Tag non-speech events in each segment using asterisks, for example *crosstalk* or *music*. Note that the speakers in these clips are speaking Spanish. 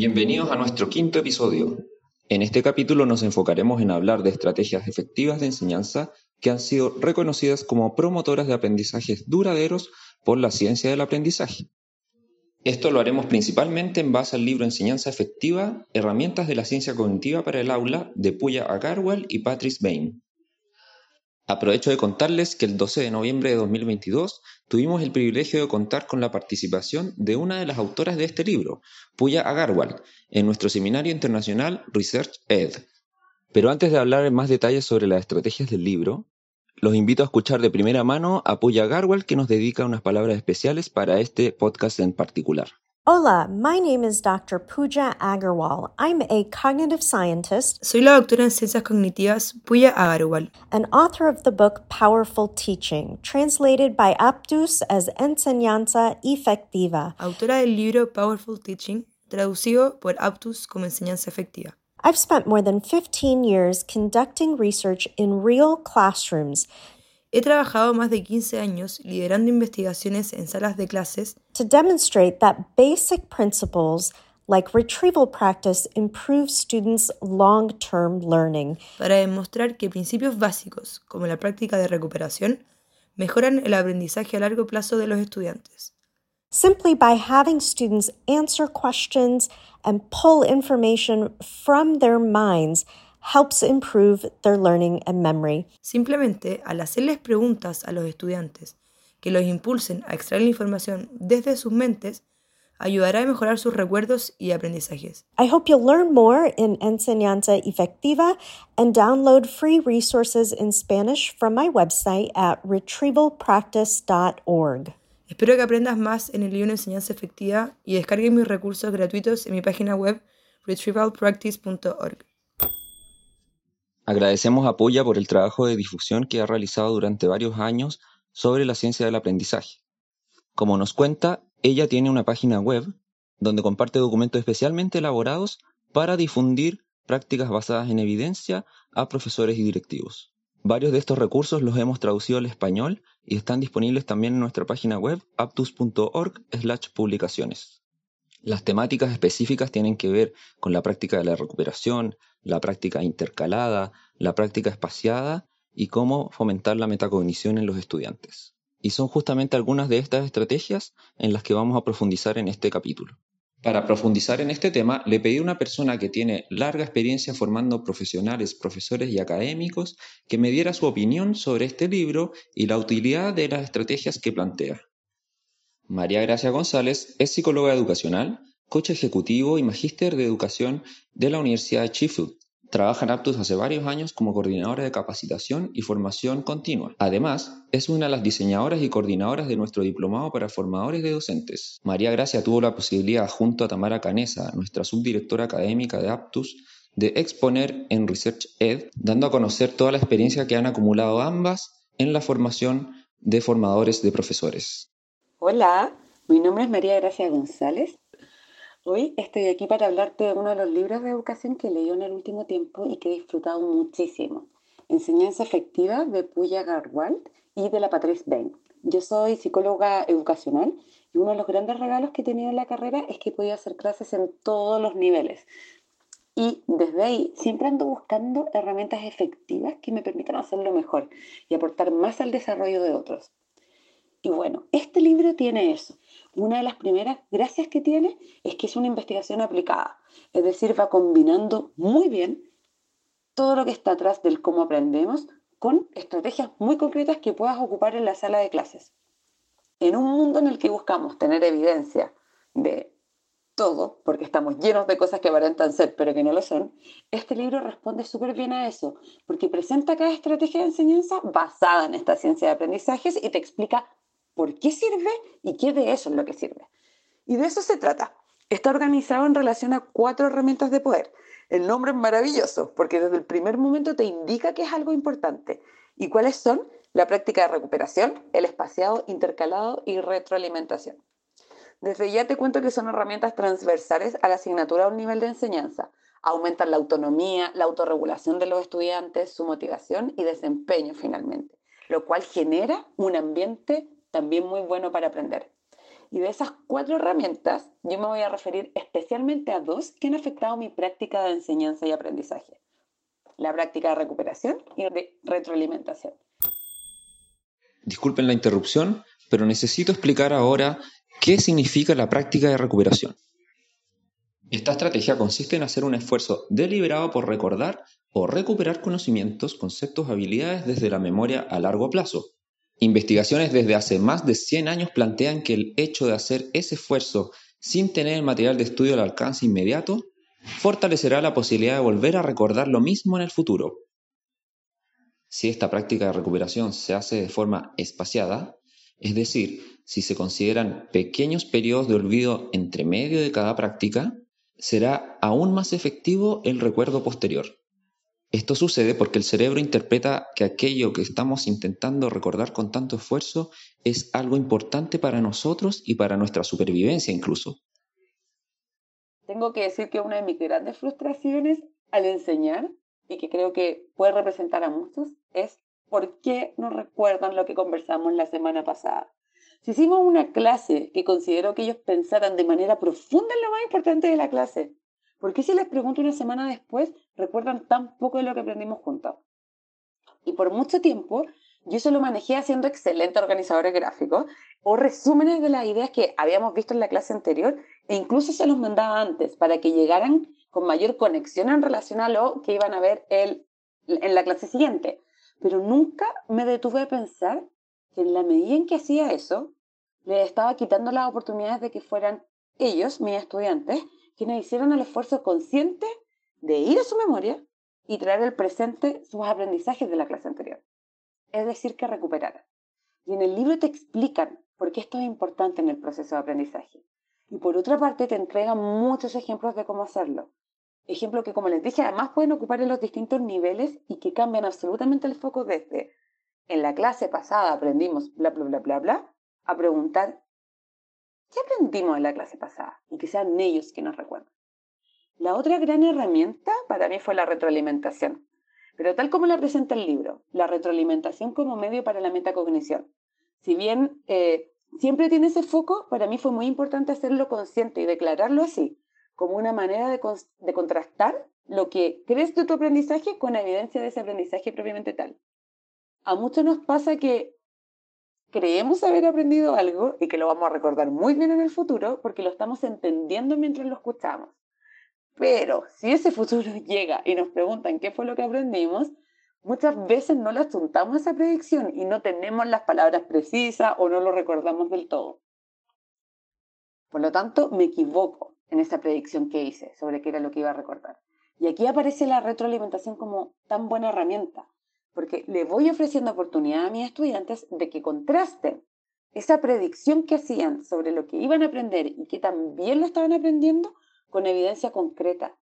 Bienvenidos a nuestro quinto episodio. En este capítulo nos enfocaremos en hablar de estrategias efectivas de enseñanza que han sido reconocidas como promotoras de aprendizajes duraderos por la ciencia del aprendizaje. Esto lo haremos principalmente en base al libro Enseñanza Efectiva, Herramientas de la Ciencia Cognitiva para el Aula de Puya Agarwal y Patrice Bain. Aprovecho de contarles que el 12 de noviembre de 2022 tuvimos el privilegio de contar con la participación de una de las autoras de este libro, Puya Agarwal, en nuestro seminario internacional Research Ed. Pero antes de hablar en más detalles sobre las estrategias del libro, los invito a escuchar de primera mano a Puya Agarwal que nos dedica unas palabras especiales para este podcast en particular. Hola, my name is Dr. Pooja Agarwal. I'm a cognitive scientist. Soy la doctora en ciencias cognitivas Pooja Agarwal. And author of the book Powerful Teaching, translated by Aptus as Enseñanza Efectiva. Autora del libro Powerful Teaching, traducido por Aptus como Enseñanza Efectiva. I've spent more than 15 years conducting research in real classrooms He trabajado más de 15 años liderando investigaciones en salas de clases to demonstrate that basic principles like retrieval practice improve students' long-term learning. para demostrar que principios básicos, como la práctica de recuperación, mejoran el aprendizaje a largo plazo de los estudiantes. Simply by having students answer questions and pull information from their minds helps improve their learning and memory. Simplemente al hacerles preguntas a los estudiantes que los impulsen a extraer la información desde sus mentes, ayudará a mejorar sus recuerdos y aprendizajes. I hope you'll learn more in Enseñanza Efectiva and download free resources in Spanish from my website at retrievalpractice.org. Espero que aprendas más en el libro Enseñanza Efectiva y descargues mis recursos gratuitos en mi página web retrievalpractice.org. Agradecemos a Puya por el trabajo de difusión que ha realizado durante varios años sobre la ciencia del aprendizaje. Como nos cuenta, ella tiene una página web donde comparte documentos especialmente elaborados para difundir prácticas basadas en evidencia a profesores y directivos. Varios de estos recursos los hemos traducido al español y están disponibles también en nuestra página web aptus.org/publicaciones. Las temáticas específicas tienen que ver con la práctica de la recuperación, la práctica intercalada, la práctica espaciada y cómo fomentar la metacognición en los estudiantes. Y son justamente algunas de estas estrategias en las que vamos a profundizar en este capítulo. Para profundizar en este tema, le pedí a una persona que tiene larga experiencia formando profesionales, profesores y académicos que me diera su opinión sobre este libro y la utilidad de las estrategias que plantea. María Gracia González es psicóloga educacional, coach ejecutivo y magíster de educación de la Universidad de Sheffield. Trabaja en Aptus hace varios años como coordinadora de capacitación y formación continua. Además, es una de las diseñadoras y coordinadoras de nuestro diplomado para formadores de docentes. María Gracia tuvo la posibilidad, junto a Tamara Canesa, nuestra subdirectora académica de Aptus, de exponer en Research Ed, dando a conocer toda la experiencia que han acumulado ambas en la formación de formadores de profesores. Hola, mi nombre es María Gracia González. Hoy estoy aquí para hablarte de uno de los libros de educación que leí en el último tiempo y que he disfrutado muchísimo. Enseñanza efectiva de Puya Garwal y de la Patrice Bain. Yo soy psicóloga educacional y uno de los grandes regalos que he tenido en la carrera es que he podido hacer clases en todos los niveles. Y desde ahí siempre ando buscando herramientas efectivas que me permitan hacerlo mejor y aportar más al desarrollo de otros. Y bueno, este libro tiene eso. Una de las primeras gracias que tiene es que es una investigación aplicada, es decir, va combinando muy bien todo lo que está atrás del cómo aprendemos con estrategias muy concretas que puedas ocupar en la sala de clases. En un mundo en el que buscamos tener evidencia de todo, porque estamos llenos de cosas que aparentan ser, pero que no lo son, este libro responde súper bien a eso, porque presenta cada estrategia de enseñanza basada en esta ciencia de aprendizajes y te explica por qué sirve y qué de eso es lo que sirve. Y de eso se trata. está organizado en relación a cuatro herramientas de poder. El nombre es maravilloso porque desde el primer momento te indica que es algo importante. ¿Y cuáles son? La práctica de recuperación, el espaciado, intercalado y retroalimentación. Desde ya te cuento que son herramientas transversales a la asignatura a un nivel de enseñanza. Aumentan la autonomía, la autorregulación de los estudiantes, su motivación y desempeño finalmente, lo cual genera un ambiente también muy bueno para aprender. Y de esas cuatro herramientas, yo me voy a referir especialmente a dos que han afectado mi práctica de enseñanza y aprendizaje. La práctica de recuperación y de retroalimentación. Disculpen la interrupción, pero necesito explicar ahora qué significa la práctica de recuperación. Esta estrategia consiste en hacer un esfuerzo deliberado por recordar o recuperar conocimientos, conceptos, habilidades desde la memoria a largo plazo, Investigaciones desde hace más de 100 años plantean que el hecho de hacer ese esfuerzo sin tener el material de estudio al alcance inmediato fortalecerá la posibilidad de volver a recordar lo mismo en el futuro. Si esta práctica de recuperación se hace de forma espaciada, es decir, si se consideran pequeños periodos de olvido entre medio de cada práctica, será aún más efectivo el recuerdo posterior. Esto sucede porque el cerebro interpreta que aquello que estamos intentando recordar con tanto esfuerzo es algo importante para nosotros y para nuestra supervivencia incluso. Tengo que decir que una de mis grandes frustraciones al enseñar, y que creo que puede representar a muchos, es por qué no recuerdan lo que conversamos la semana pasada. Si hicimos una clase que considero que ellos pensaran de manera profunda en lo más importante de la clase, ¿Por qué si les pregunto una semana después recuerdan tan poco de lo que aprendimos juntos? Y por mucho tiempo yo se lo manejé haciendo excelentes organizadores gráficos o resúmenes de las ideas que habíamos visto en la clase anterior e incluso se los mandaba antes para que llegaran con mayor conexión en relación a lo que iban a ver el, en la clase siguiente. Pero nunca me detuve a pensar que en la medida en que hacía eso, le estaba quitando las oportunidades de que fueran ellos, mis estudiantes, quienes hicieron el esfuerzo consciente de ir a su memoria y traer al presente sus aprendizajes de la clase anterior. Es decir, que recuperaran. Y en el libro te explican por qué esto es importante en el proceso de aprendizaje. Y por otra parte te entregan muchos ejemplos de cómo hacerlo. Ejemplos que, como les dije, además pueden ocupar en los distintos niveles y que cambian absolutamente el foco desde en la clase pasada aprendimos bla, bla, bla, bla, bla, a preguntar ¿Qué aprendimos en la clase pasada? Y que sean ellos que nos recuerden. La otra gran herramienta para mí fue la retroalimentación. Pero tal como la presenta el libro, la retroalimentación como medio para la metacognición. Si bien eh, siempre tiene ese foco, para mí fue muy importante hacerlo consciente y declararlo así, como una manera de, de contrastar lo que crees de tu aprendizaje con la evidencia de ese aprendizaje propiamente tal. A muchos nos pasa que creemos haber aprendido algo y que lo vamos a recordar muy bien en el futuro porque lo estamos entendiendo mientras lo escuchamos. Pero si ese futuro *laughs* llega y nos preguntan qué fue lo que aprendimos, muchas veces no le asuntamos esa predicción y no tenemos las palabras precisas o no lo recordamos del todo. Por lo tanto, me equivoco en esa predicción que hice sobre qué era lo que iba a recordar. Y aquí aparece la retroalimentación como tan buena herramienta, porque le voy ofreciendo oportunidad a mis estudiantes de que contrasten esa predicción que hacían sobre lo que iban a aprender y que también lo estaban aprendiendo con evidencia concreta,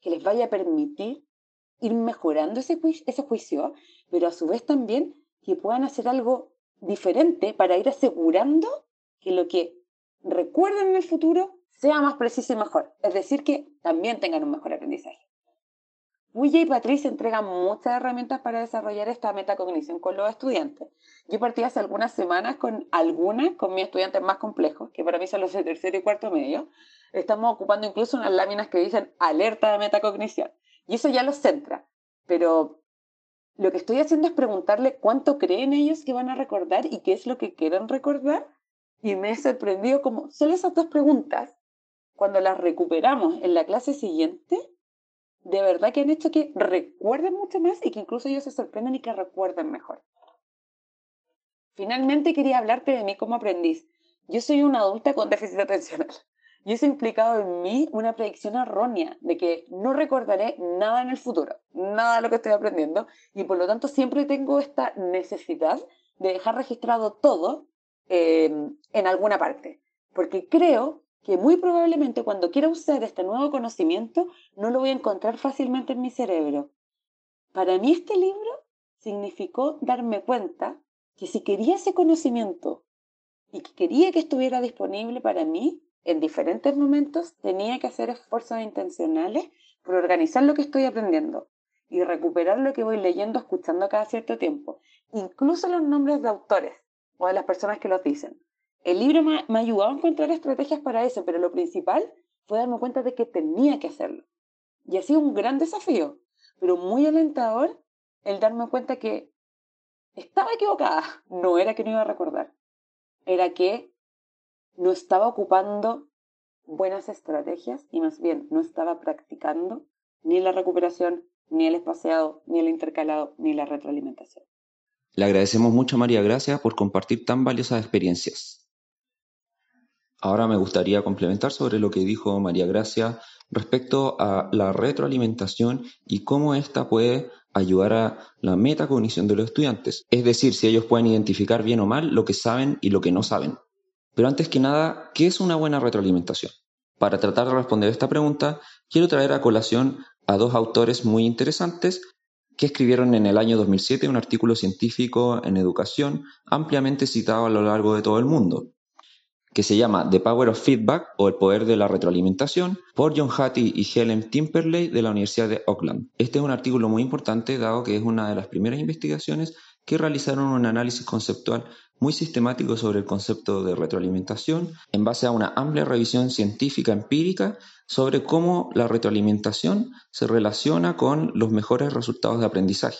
que les vaya a permitir ir mejorando ese, ese juicio, pero a su vez también que puedan hacer algo diferente para ir asegurando que lo que recuerden en el futuro sea más preciso y mejor. Es decir, que también tengan un mejor aprendizaje. Willa y Patricia entregan muchas herramientas para desarrollar esta metacognición con los estudiantes. Yo partí hace algunas semanas con algunas, con mis estudiantes más complejos, que para mí son los de tercero y cuarto medio. Estamos ocupando incluso unas láminas que dicen alerta de metacognición. Y eso ya los centra. Pero lo que estoy haciendo es preguntarle cuánto creen ellos que van a recordar y qué es lo que quieren recordar. Y me he sorprendido como solo esas dos preguntas, cuando las recuperamos en la clase siguiente, de verdad que han hecho que recuerden mucho más y que incluso ellos se sorprenden y que recuerden mejor. Finalmente quería hablarte de mí como aprendiz. Yo soy una adulta con déficit atencional y eso ha implicado en mí una predicción errónea de que no recordaré nada en el futuro, nada de lo que estoy aprendiendo y por lo tanto siempre tengo esta necesidad de dejar registrado todo eh, en alguna parte, porque creo que muy probablemente cuando quiera usar este nuevo conocimiento no lo voy a encontrar fácilmente en mi cerebro. Para mí este libro significó darme cuenta que si quería ese conocimiento y que quería que estuviera disponible para mí en diferentes momentos, tenía que hacer esfuerzos intencionales por organizar lo que estoy aprendiendo y recuperar lo que voy leyendo, escuchando cada cierto tiempo, incluso los nombres de autores o de las personas que los dicen. El libro me, me a encontrar estrategias para eso, pero lo principal fue darme cuenta de que tenía que hacerlo. Y ha sido un gran desafío, pero muy alentador el darme cuenta que estaba equivocada. *laughs* No era que no iba a recordar, era que no estaba ocupando buenas estrategias y más bien no estaba practicando ni la recuperación, ni el espaciado, ni el intercalado, ni la retroalimentación. Le agradecemos mucho a María Gracia por compartir tan valiosas experiencias. Ahora me gustaría complementar sobre lo que dijo María Gracia respecto a la retroalimentación y cómo ésta puede ayudar a la metacognición de los estudiantes, es decir, si ellos pueden identificar bien o mal lo que saben y lo que no saben. Pero antes que nada, ¿qué es una buena retroalimentación? Para tratar de responder esta pregunta, quiero traer a colación a dos autores muy interesantes que escribieron en el año 2007 un artículo científico en educación ampliamente citado a lo largo de todo el mundo, que se llama The Power of Feedback o El Poder de la Retroalimentación por John Hattie y Helen Timperley de la Universidad de Auckland. Este es un artículo muy importante dado que es una de las primeras investigaciones que realizaron un análisis conceptual muy sistemático sobre el concepto de retroalimentación en base a una amplia revisión científica empírica sobre cómo la retroalimentación se relaciona con los mejores resultados de aprendizaje.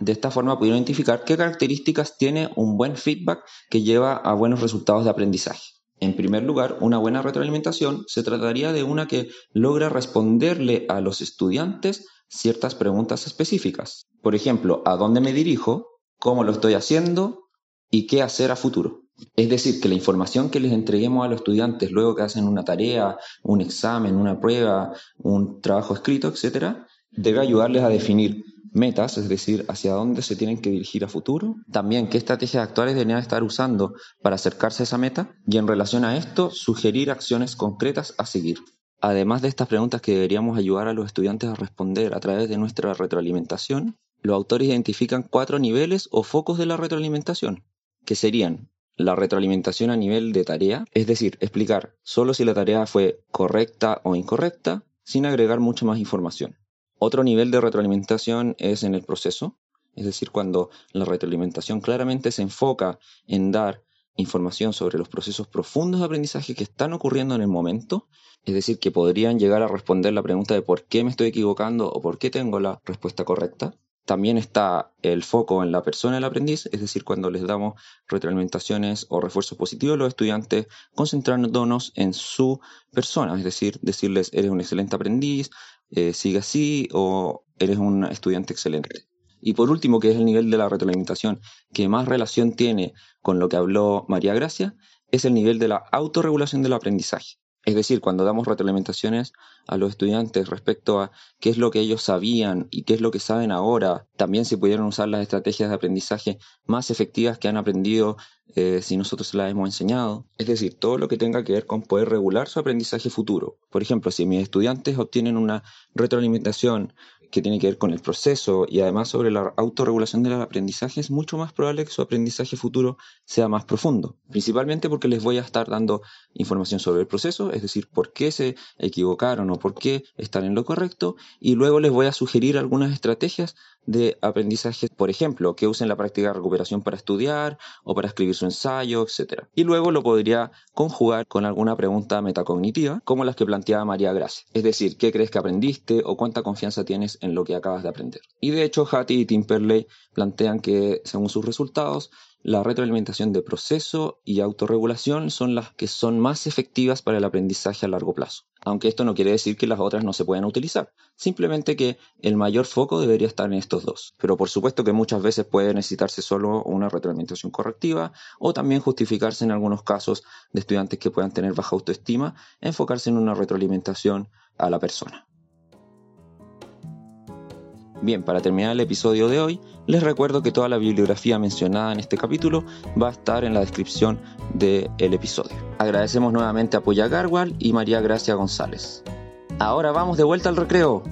De esta forma pudieron identificar qué características tiene un buen feedback que lleva a buenos resultados de aprendizaje. En primer lugar, una buena retroalimentación se trataría de una que logra responderle a los estudiantes ciertas preguntas específicas. Por ejemplo, ¿a dónde me dirijo? ¿Cómo lo estoy haciendo? ¿Y qué hacer a futuro? Es decir, que la información que les entreguemos a los estudiantes luego que hacen una tarea, un examen, una prueba, un trabajo escrito, etc., debe ayudarles a definir metas, es decir, hacia dónde se tienen que dirigir a futuro. También qué estrategias actuales deberían estar usando para acercarse a esa meta y en relación a esto, sugerir acciones concretas a seguir. Además de estas preguntas que deberíamos ayudar a los estudiantes a responder a través de nuestra retroalimentación, los autores identifican cuatro niveles o focos de la retroalimentación, que serían la retroalimentación a nivel de tarea, es decir, explicar solo si la tarea fue correcta o incorrecta, sin agregar mucha más información. Otro nivel de retroalimentación es en el proceso, es decir, cuando la retroalimentación claramente se enfoca en dar información sobre los procesos profundos de aprendizaje que están ocurriendo en el momento, es decir, que podrían llegar a responder la pregunta de por qué me estoy equivocando o por qué tengo la respuesta correcta. También está el foco en la persona del aprendiz, es decir, cuando les damos retroalimentaciones o refuerzos positivos a los estudiantes, concentrándonos en su persona, es decir, decirles, eres un excelente aprendiz, eh, sigue así o eres un estudiante excelente. Y por último, que es el nivel de la retroalimentación que más relación tiene con lo que habló María Gracia, es el nivel de la autorregulación del aprendizaje. Es decir, cuando damos retroalimentaciones a los estudiantes respecto a qué es lo que ellos sabían y qué es lo que saben ahora, también se pudieron usar las estrategias de aprendizaje más efectivas que han aprendido eh, si nosotros las hemos enseñado. Es decir, todo lo que tenga que ver con poder regular su aprendizaje futuro. Por ejemplo, si mis estudiantes obtienen una retroalimentación que tiene que ver con el proceso y además sobre la autorregulación del aprendizaje, es mucho más probable que su aprendizaje futuro sea más profundo. Principalmente porque les voy a estar dando información sobre el proceso, es decir, por qué se equivocaron o por qué están en lo correcto, y luego les voy a sugerir algunas estrategias de aprendizaje, por ejemplo, que usen la práctica de recuperación para estudiar o para escribir su ensayo, etc. Y luego lo podría conjugar con alguna pregunta metacognitiva, como las que planteaba María Gracia. Es decir, ¿qué crees que aprendiste o cuánta confianza tienes en lo que acabas de aprender? Y de hecho, Hattie y Timperley plantean que, según sus resultados, la retroalimentación de proceso y autorregulación son las que son más efectivas para el aprendizaje a largo plazo. Aunque esto no quiere decir que las otras no se puedan utilizar, simplemente que el mayor foco debería estar en estos dos. Pero por supuesto que muchas veces puede necesitarse solo una retroalimentación correctiva o también justificarse en algunos casos de estudiantes que puedan tener baja autoestima, enfocarse en una retroalimentación a la persona. Bien, para terminar el episodio de hoy, les recuerdo que toda la bibliografía mencionada en este capítulo va a estar en la descripción del episodio. Agradecemos nuevamente a Poya Garwal y María Gracia González. Ahora vamos de vuelta al recreo.